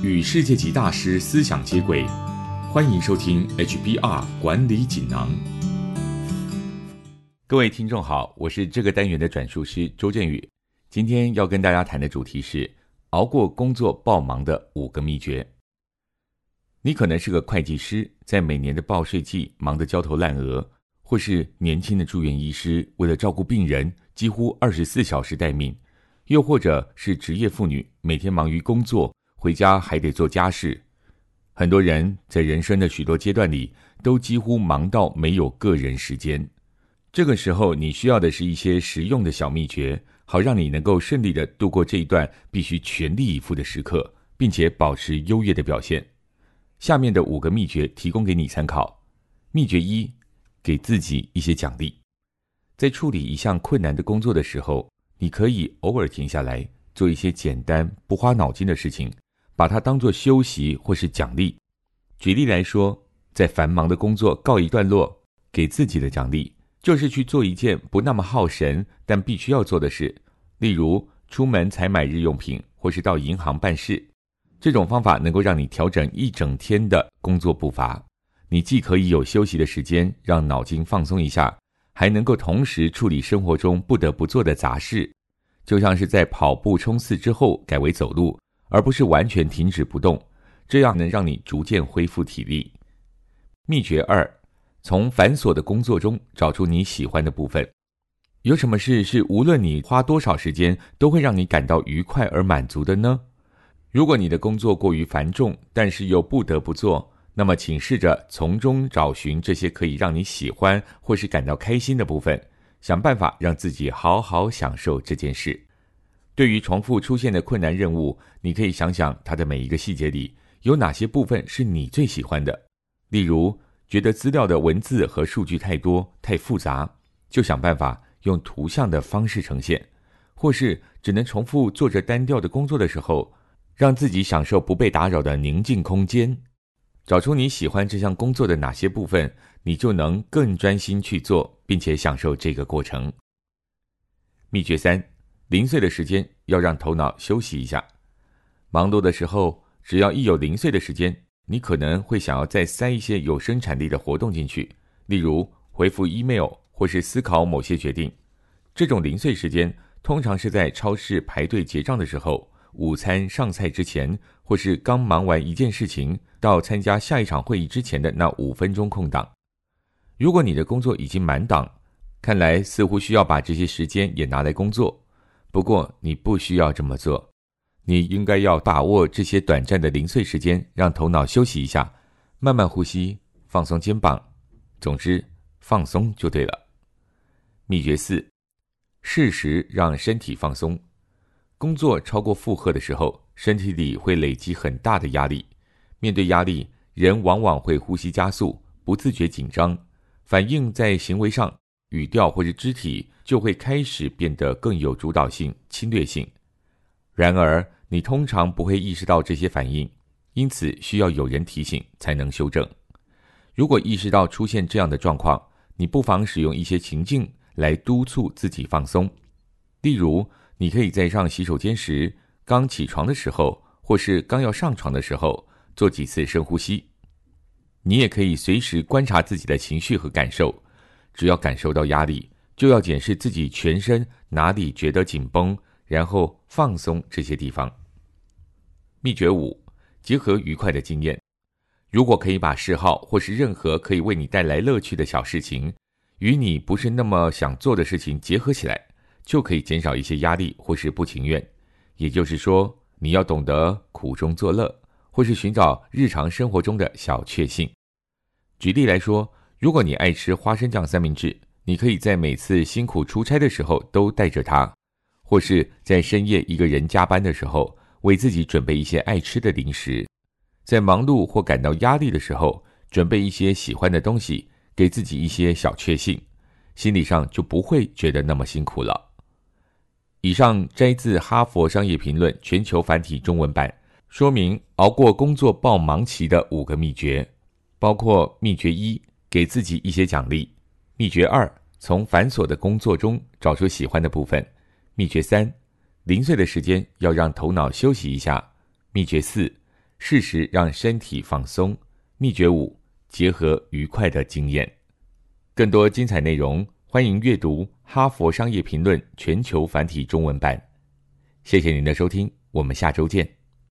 与世界级大师思想接轨，欢迎收听 HBR 管理锦囊。各位听众好，我是这个单元的转述师周振宇。今天要跟大家谈的主题是熬过工作爆忙的五个秘诀。你可能是个会计师，在每年的报税季忙得焦头烂额，或是年轻的住院医师，为了照顾病人，几乎二十四小时待命。又或者是职业妇女，每天忙于工作，回家还得做家事。很多人在人生的许多阶段里，都几乎忙到没有个人时间。这个时候，你需要的是一些实用的小秘诀，好让你能够顺利的度过这一段必须全力以赴的时刻，并且保持优越的表现。下面的五个秘诀提供给你参考。秘诀一：给自己一些奖励。在处理一项困难的工作的时候。你可以偶尔停下来做一些简单不花脑筋的事情，把它当做休息或是奖励。举例来说，在繁忙的工作告一段落，给自己的奖励就是去做一件不那么耗神但必须要做的事，例如出门采买日用品或是到银行办事。这种方法能够让你调整一整天的工作步伐，你既可以有休息的时间，让脑筋放松一下。还能够同时处理生活中不得不做的杂事，就像是在跑步冲刺之后改为走路，而不是完全停止不动，这样能让你逐渐恢复体力。秘诀二：从繁琐的工作中找出你喜欢的部分。有什么事是无论你花多少时间都会让你感到愉快而满足的呢？如果你的工作过于繁重，但是又不得不做。那么，请试着从中找寻这些可以让你喜欢或是感到开心的部分，想办法让自己好好享受这件事。对于重复出现的困难任务，你可以想想它的每一个细节里有哪些部分是你最喜欢的。例如，觉得资料的文字和数据太多太复杂，就想办法用图像的方式呈现；或是只能重复做着单调的工作的时候，让自己享受不被打扰的宁静空间。找出你喜欢这项工作的哪些部分，你就能更专心去做，并且享受这个过程。秘诀三：零碎的时间要让头脑休息一下。忙碌的时候，只要一有零碎的时间，你可能会想要再塞一些有生产力的活动进去，例如回复 email 或是思考某些决定。这种零碎时间通常是在超市排队结账的时候。午餐上菜之前，或是刚忙完一件事情，到参加下一场会议之前的那五分钟空档。如果你的工作已经满档，看来似乎需要把这些时间也拿来工作。不过你不需要这么做，你应该要把握这些短暂的零碎时间，让头脑休息一下，慢慢呼吸，放松肩膀。总之，放松就对了。秘诀四：适时让身体放松。工作超过负荷的时候，身体里会累积很大的压力。面对压力，人往往会呼吸加速，不自觉紧张，反应在行为上，语调或者肢体就会开始变得更有主导性、侵略性。然而，你通常不会意识到这些反应，因此需要有人提醒才能修正。如果意识到出现这样的状况，你不妨使用一些情境来督促自己放松，例如。你可以在上洗手间时、刚起床的时候，或是刚要上床的时候做几次深呼吸。你也可以随时观察自己的情绪和感受，只要感受到压力，就要检视自己全身哪里觉得紧绷，然后放松这些地方。秘诀五：结合愉快的经验。如果可以把嗜好或是任何可以为你带来乐趣的小事情，与你不是那么想做的事情结合起来。就可以减少一些压力或是不情愿，也就是说，你要懂得苦中作乐，或是寻找日常生活中的小确幸。举例来说，如果你爱吃花生酱三明治，你可以在每次辛苦出差的时候都带着它，或是在深夜一个人加班的时候，为自己准备一些爱吃的零食。在忙碌或感到压力的时候，准备一些喜欢的东西，给自己一些小确幸，心理上就不会觉得那么辛苦了。以上摘自《哈佛商业评论》全球繁体中文版，说明熬过工作爆忙期的五个秘诀，包括秘诀一：给自己一些奖励；秘诀二：从繁琐的工作中找出喜欢的部分；秘诀三：零碎的时间要让头脑休息一下；秘诀四：适时让身体放松。秘诀五：结合愉快的经验。更多精彩内容，欢迎阅读《哈佛商业评论》全球繁体中文版。谢谢您的收听，我们下周见。